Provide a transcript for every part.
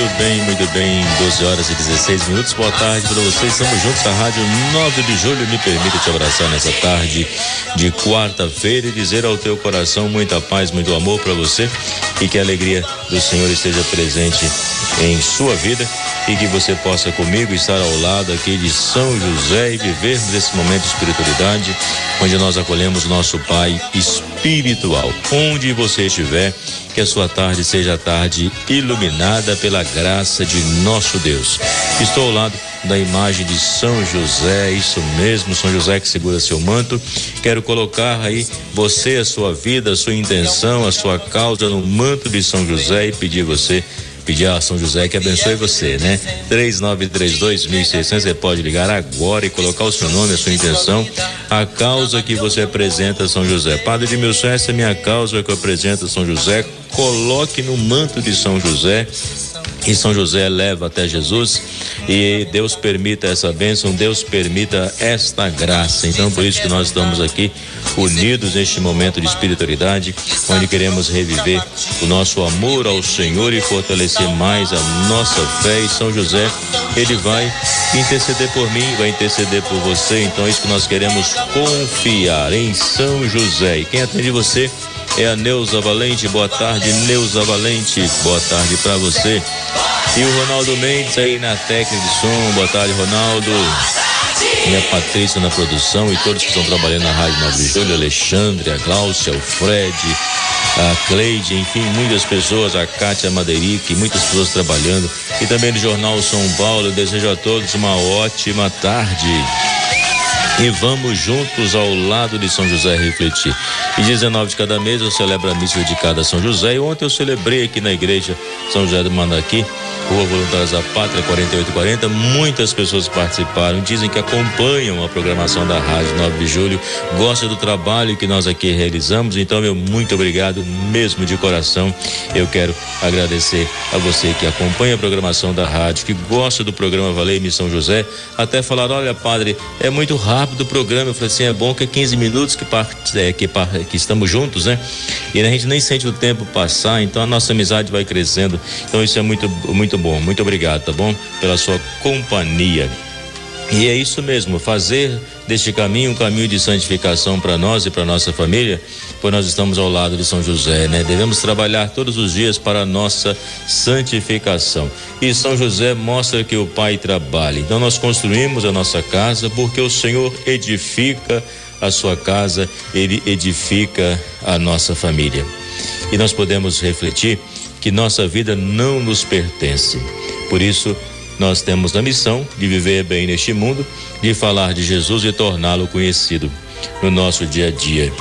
Muito bem, muito bem. 12 horas e 16 minutos. Boa tarde para vocês. Estamos juntos à Rádio 9 de Julho. Me permita te abraçar nessa tarde de quarta-feira e dizer ao teu coração muita paz, muito amor para você e que a alegria do Senhor esteja presente em sua vida e que você possa comigo estar ao lado aqui de São José e vivermos esse momento de espiritualidade, onde nós acolhemos nosso Pai espiritual. Onde você estiver, que a sua tarde seja a tarde iluminada pela graça de nosso Deus. Estou ao lado da imagem de São José, isso mesmo, São José que segura seu manto. Quero colocar aí você, a sua vida, a sua intenção, a sua causa no manto de São José e pedir você pedir a São José que abençoe você, né? 3932.600, você pode ligar agora e colocar o seu nome, a sua intenção, a causa que você apresenta a São José. Padre de Milson, essa é minha causa que eu apresento a São José. Coloque no manto de São José e São José leva até Jesus e Deus permita essa bênção, Deus permita esta graça. Então, por isso que nós estamos aqui unidos neste momento de espiritualidade, onde queremos reviver o nosso amor ao Senhor e fortalecer mais a nossa fé. E São José, ele vai interceder por mim, vai interceder por você. Então, é isso que nós queremos confiar em São José. E quem atende você? É a Neuza Valente. Boa tarde, Neuza Valente. Boa tarde para você. E o Ronaldo Mendes aí na técnica de som. Boa tarde, Ronaldo. E a Patrícia na produção e todos que estão trabalhando na Rádio 9 de Julho, Alexandre, a Glaucia, o Fred, a Cleide, enfim, muitas pessoas, a Kátia Madeiric, muitas pessoas trabalhando. E também do Jornal São Paulo. Eu desejo a todos uma ótima tarde e vamos juntos ao lado de São José refletir. E 19 de cada mês eu celebro a missa dedicada a São José e ontem eu celebrei aqui na igreja São José do Manaqui, Rua Voluntários da Pátria 4840. Muitas pessoas participaram, dizem que acompanham a programação da Rádio 9 de Julho, gostam do trabalho que nós aqui realizamos. Então, meu muito obrigado mesmo de coração. Eu quero agradecer a você que acompanha a programação da rádio, que gosta do programa Valei São José, até falar, olha, padre, é muito rápido rápido o programa. Eu falei assim: é bom que é 15 minutos que, é, que, que estamos juntos, né? E a gente nem sente o tempo passar, então a nossa amizade vai crescendo. Então isso é muito, muito bom. Muito obrigado, tá bom? Pela sua companhia. E é isso mesmo, fazer deste caminho um caminho de santificação para nós e para nossa família, pois nós estamos ao lado de São José, né? Devemos trabalhar todos os dias para a nossa santificação. E São José mostra que o Pai trabalha. Então nós construímos a nossa casa porque o Senhor edifica a sua casa, ele edifica a nossa família. E nós podemos refletir que nossa vida não nos pertence. Por isso, nós temos a missão de viver bem neste mundo, de falar de Jesus e torná-lo conhecido no nosso dia a dia.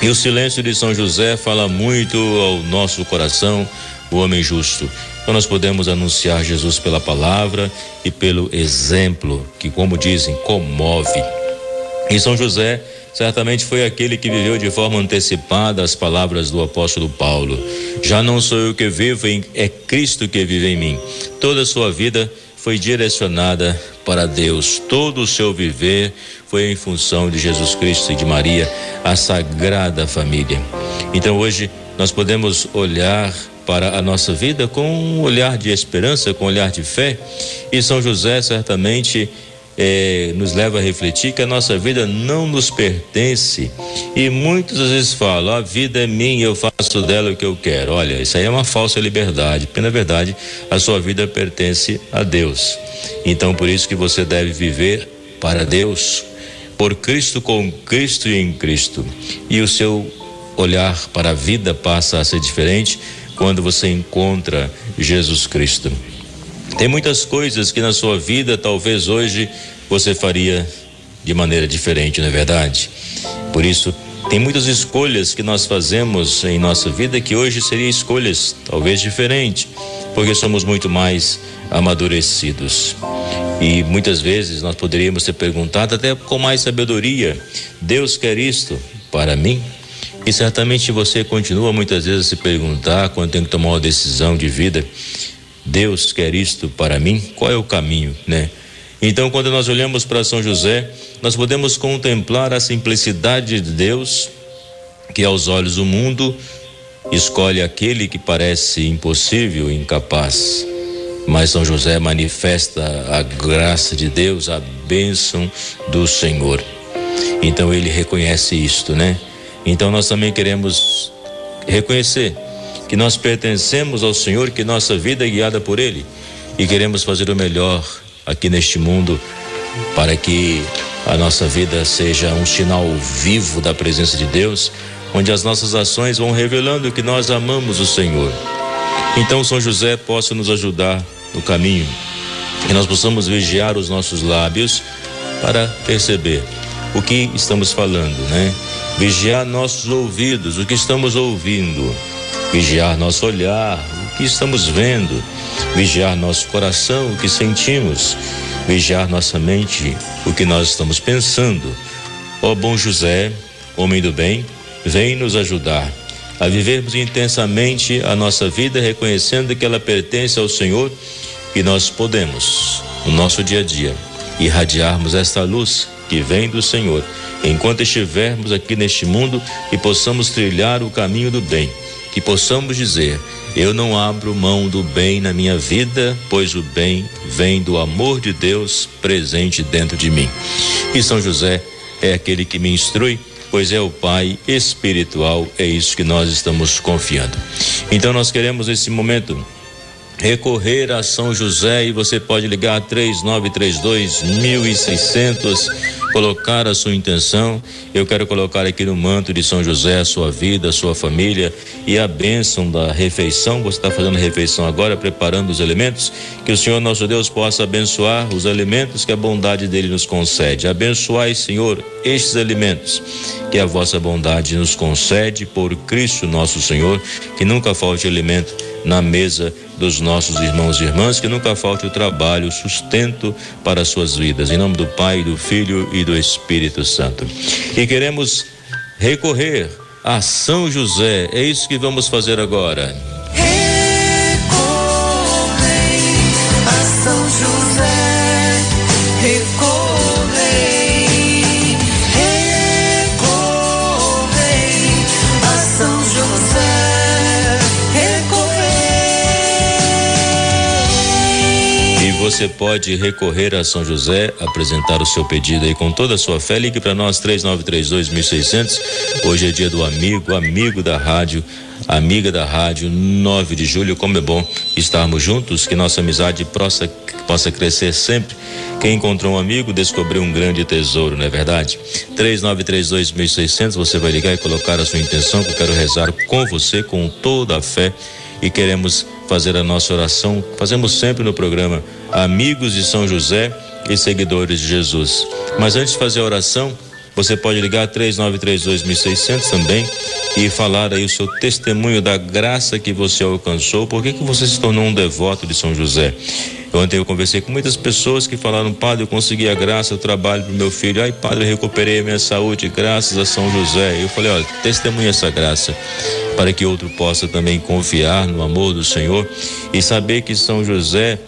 E o silêncio de São José fala muito ao nosso coração, o homem justo. Então nós podemos anunciar Jesus pela palavra e pelo exemplo, que, como dizem, comove. E São José certamente foi aquele que viveu de forma antecipada as palavras do apóstolo Paulo. Já não sou eu que vivo, é Cristo que vive em mim. Toda a sua vida foi direcionada para Deus. Todo o seu viver foi em função de Jesus Cristo e de Maria, a sagrada família. Então hoje nós podemos olhar para a nossa vida com um olhar de esperança, com um olhar de fé, e São José certamente é, nos leva a refletir que a nossa vida não nos pertence. E muitas vezes falam: a vida é minha, eu faço dela o que eu quero. Olha, isso aí é uma falsa liberdade, porque na verdade a sua vida pertence a Deus. Então por isso que você deve viver para Deus, por Cristo, com Cristo e em Cristo. E o seu olhar para a vida passa a ser diferente quando você encontra Jesus Cristo. Tem muitas coisas que na sua vida talvez hoje você faria de maneira diferente, não é verdade? Por isso, tem muitas escolhas que nós fazemos em nossa vida que hoje seriam escolhas talvez diferentes, porque somos muito mais amadurecidos. E muitas vezes nós poderíamos ter perguntado até com mais sabedoria: Deus quer isto para mim? E certamente você continua muitas vezes a se perguntar quando tem que tomar uma decisão de vida: Deus quer isto para mim? Qual é o caminho, né? Então, quando nós olhamos para São José, nós podemos contemplar a simplicidade de Deus, que aos olhos do mundo escolhe aquele que parece impossível, incapaz. Mas São José manifesta a graça de Deus, a bênção do Senhor. Então ele reconhece isto, né? Então nós também queremos reconhecer que nós pertencemos ao Senhor, que nossa vida é guiada por Ele e queremos fazer o melhor aqui neste mundo para que a nossa vida seja um sinal vivo da presença de Deus, onde as nossas ações vão revelando que nós amamos o Senhor. Então, São José possa nos ajudar no caminho, que nós possamos vigiar os nossos lábios para perceber o que estamos falando, né? Vigiar nossos ouvidos, o que estamos ouvindo, vigiar nosso olhar, o que estamos vendo, vigiar nosso coração, o que sentimos, vigiar nossa mente, o que nós estamos pensando. Ó bom José, homem do bem, vem nos ajudar a vivermos intensamente a nossa vida, reconhecendo que ela pertence ao Senhor e nós podemos, no nosso dia a dia, irradiarmos esta luz que vem do Senhor, enquanto estivermos aqui neste mundo e possamos trilhar o caminho do bem, que possamos dizer: Eu não abro mão do bem na minha vida, pois o bem vem do amor de Deus presente dentro de mim. E São José é aquele que me instrui pois é o Pai espiritual, é isso que nós estamos confiando. Então nós queremos nesse momento recorrer a São José e você pode ligar 3932 1600 colocar a sua intenção. Eu quero colocar aqui no manto de São José a sua vida, a sua família e a bênção da refeição. Você está fazendo refeição agora, preparando os elementos. Que o Senhor nosso Deus possa abençoar os alimentos que a bondade dele nos concede. Abençoai, Senhor, estes alimentos que a vossa bondade nos concede por Cristo nosso Senhor. Que nunca falte alimento na mesa dos nossos irmãos e irmãs, que nunca falte o trabalho, o sustento para as suas vidas. Em nome do Pai, do Filho e do Espírito Santo. E queremos recorrer a São José. É isso que vamos fazer agora. Você pode recorrer a São José, apresentar o seu pedido aí com toda a sua fé. Ligue para nós 3932 1600. Hoje é dia do amigo, amigo da rádio, amiga da rádio, 9 de julho. Como é bom estarmos juntos, que nossa amizade possa, possa crescer sempre. Quem encontrou um amigo descobriu um grande tesouro, não é verdade? 3932 1600. Você vai ligar e colocar a sua intenção, que eu quero rezar com você, com toda a fé e queremos fazer a nossa oração. Fazemos sempre no programa Amigos de São José e seguidores de Jesus. Mas antes de fazer a oração, você pode ligar 3932.600 também e falar aí o seu testemunho da graça que você alcançou. Por que, que você se tornou um devoto de São José? Ontem eu conversei com muitas pessoas que falaram, padre, eu consegui a graça, eu trabalho pro meu filho. Ai, padre, eu recuperei a minha saúde graças a São José. Eu falei, olha, testemunha essa graça para que outro possa também confiar no amor do Senhor e saber que São José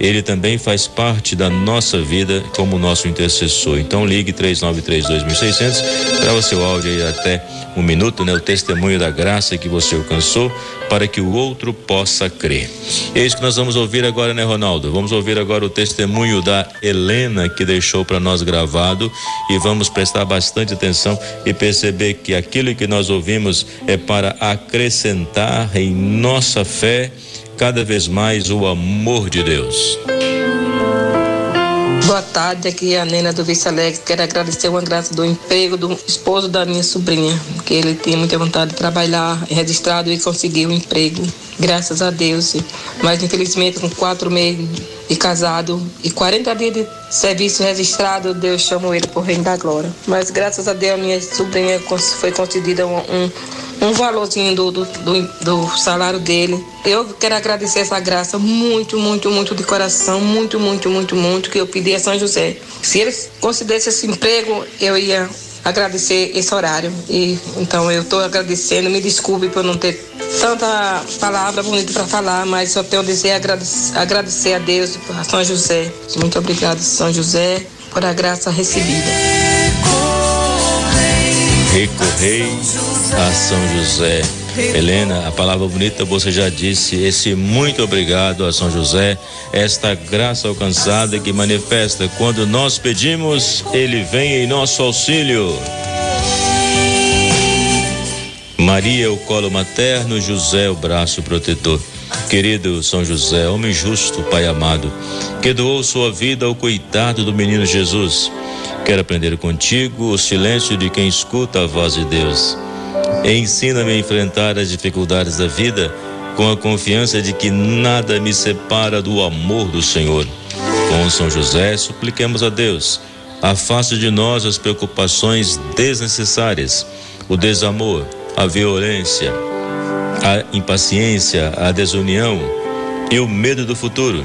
ele também faz parte da nossa vida como nosso intercessor. Então ligue 3932.600, grava seu áudio aí até um minuto, né? O testemunho da graça que você alcançou para que o outro possa crer. É isso que nós vamos ouvir agora, né, Ronaldo? Vamos ouvir agora o testemunho da Helena que deixou para nós gravado e vamos prestar bastante atenção e perceber que aquilo que nós ouvimos é para acrescentar em nossa fé cada vez mais o amor de Deus. Boa tarde, aqui é a Nena do Vice Alex. Quero agradecer uma graça do emprego do esposo da minha sobrinha, que ele tinha muita vontade de trabalhar registrado e conseguiu um emprego, graças a Deus. Mas infelizmente, com quatro meses de casado e 40 dias de serviço registrado, Deus chamou ele por reino da glória. Mas graças a Deus, a minha sobrinha foi concedida um, um um valorzinho do, do, do, do, salário dele. Eu quero agradecer essa graça muito, muito, muito de coração, muito, muito, muito, muito, que eu pedi a São José. Se ele concedesse esse emprego, eu ia agradecer esse horário. E então eu estou agradecendo, me desculpe por não ter tanta palavra bonita para falar, mas só tenho a dizer agradecer, agradecer a Deus e a São José. Muito obrigado, São José, por a graça recebida. Recorrei a São José Helena, a palavra bonita você já disse, esse muito obrigado a São José, esta graça alcançada que manifesta quando nós pedimos, ele vem em nosso auxílio. Maria, o colo materno, José, o braço protetor. Querido São José, homem justo, Pai amado, que doou sua vida ao cuidado do menino Jesus. Quero aprender contigo o silêncio de quem escuta a voz de Deus. Ensina-me a enfrentar as dificuldades da vida com a confiança de que nada me separa do amor do Senhor. Com São José, supliquemos a Deus. Afaste de nós as preocupações desnecessárias, o desamor, a violência, a impaciência, a desunião e o medo do futuro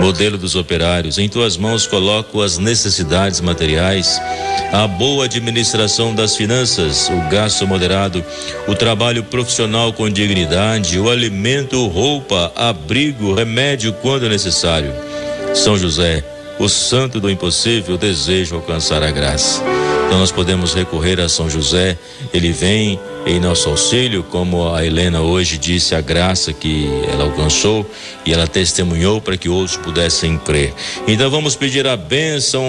Modelo dos operários, em tuas mãos coloco as necessidades materiais, a boa administração das finanças, o gasto moderado, o trabalho profissional com dignidade, o alimento, roupa, abrigo, remédio quando necessário. São José, o santo do impossível, deseja alcançar a graça. Então nós podemos recorrer a São José, ele vem em nosso auxílio, como a Helena hoje disse, a graça que ela alcançou e ela testemunhou para que outros pudessem crer. Então vamos pedir a bênção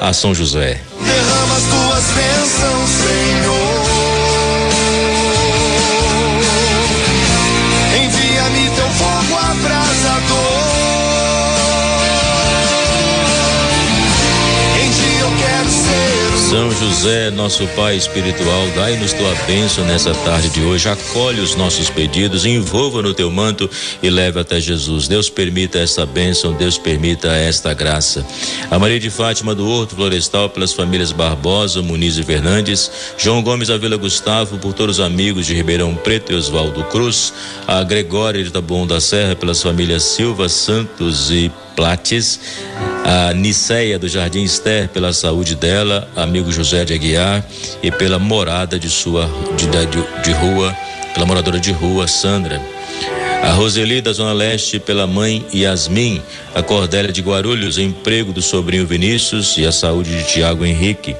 a São José. Derrama as tuas bênçãos, Senhor. José, nosso Pai espiritual, dai-nos tua bênção nessa tarde de hoje. Acolhe os nossos pedidos, envolva no teu manto e leve até Jesus. Deus permita esta bênção, Deus permita esta graça. A Maria de Fátima do Horto Florestal, pelas famílias Barbosa, Muniz e Fernandes, João Gomes da Vila Gustavo, por todos os amigos de Ribeirão Preto e Oswaldo Cruz, a Gregória de Taboão da Serra, pelas famílias Silva, Santos e Plates, a Niceia do Jardim Esther pela saúde dela, amigo José de Aguiar e pela morada de sua de, de, de rua, pela moradora de rua Sandra. A Roseli da Zona Leste pela mãe Yasmin, a Cordélia de Guarulhos, emprego do sobrinho Vinícius e a saúde de Tiago Henrique.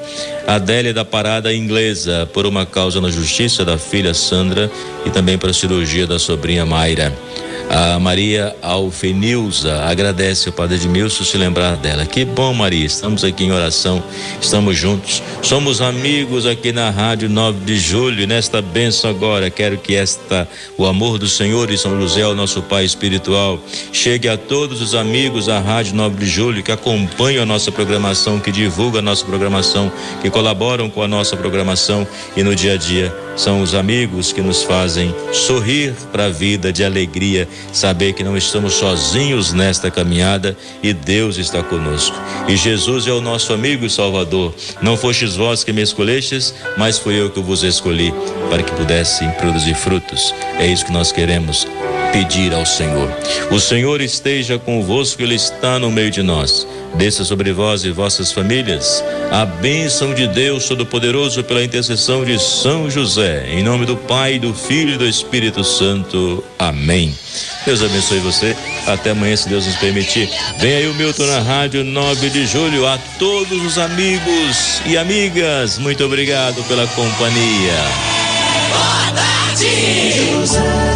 A Adélia da Parada Inglesa, por uma causa na justiça da filha Sandra e também para a cirurgia da sobrinha Mayra. A Maria Alfenilza agradece ao Padre Edmilson se lembrar dela. Que bom, Maria. Estamos aqui em oração, estamos juntos. Somos amigos aqui na Rádio 9 de Julho. Nesta benção agora, quero que esta, o amor do Senhor e São José, o nosso Pai espiritual, chegue a todos os amigos da Rádio 9 de Julho que acompanham a nossa programação, que divulgam a nossa programação, que colaboram com a nossa programação e no dia a dia são os amigos que nos fazem sorrir para a vida de alegria, saber que não estamos sozinhos nesta caminhada e Deus está conosco. E Jesus é o nosso amigo e Salvador. Não fostes vós que me escolhestes, mas foi eu que vos escolhi para que pudessem produzir frutos. É isso que nós queremos pedir ao Senhor. O Senhor esteja convosco, Ele está no meio de nós. Desça sobre vós e vossas famílias a bênção de Deus Todo-Poderoso pela intercessão de São José. Em nome do Pai, do Filho e do Espírito Santo. Amém. Deus abençoe você. Até amanhã, se Deus nos permitir. Vem aí o Milton na Rádio 9 de Julho. A todos os amigos e amigas, muito obrigado pela companhia. Boa tarde.